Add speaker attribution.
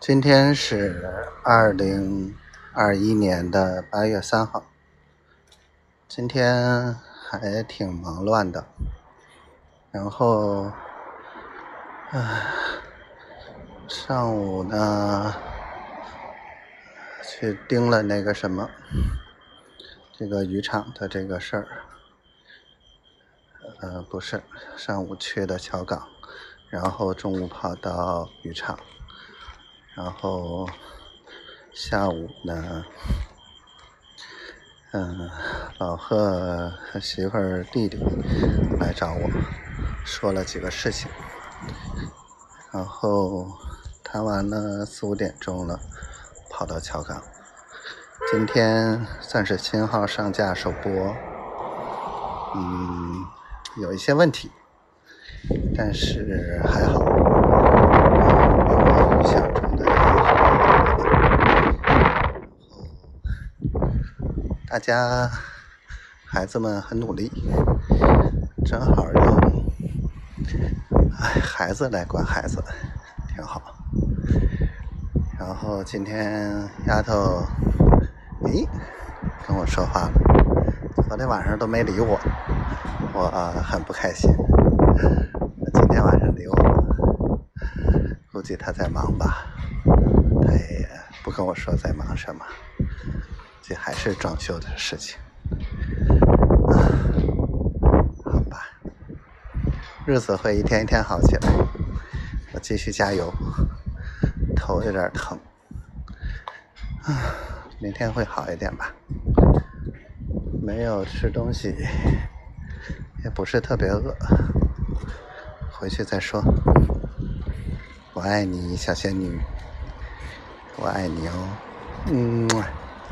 Speaker 1: 今天是二零二一年的八月三号，今天还挺忙乱的。然后，唉，上午呢去盯了那个什么，这个渔场的这个事儿。呃，不是，上午去的桥港，然后中午跑到渔场。然后下午呢，嗯，老贺和媳妇儿弟弟来找我，说了几个事情。然后谈完了四五点钟了，跑到桥港。今天算是新号上架首播，嗯，有一些问题，但是还好。大家孩子们很努力，正好用哎孩子来管孩子，挺好。然后今天丫头，咦，跟我说话了，昨天晚上都没理我，我很不开心。今天晚上理我，估计她在忙吧，她也不跟我说在忙什么。这还是装修的事情，好吧，日子会一天一天好起来，我继续加油。头有点疼，啊，明天会好一点吧。没有吃东西，也不是特别饿，回去再说。我爱你，小仙女，我爱你哦，嗯。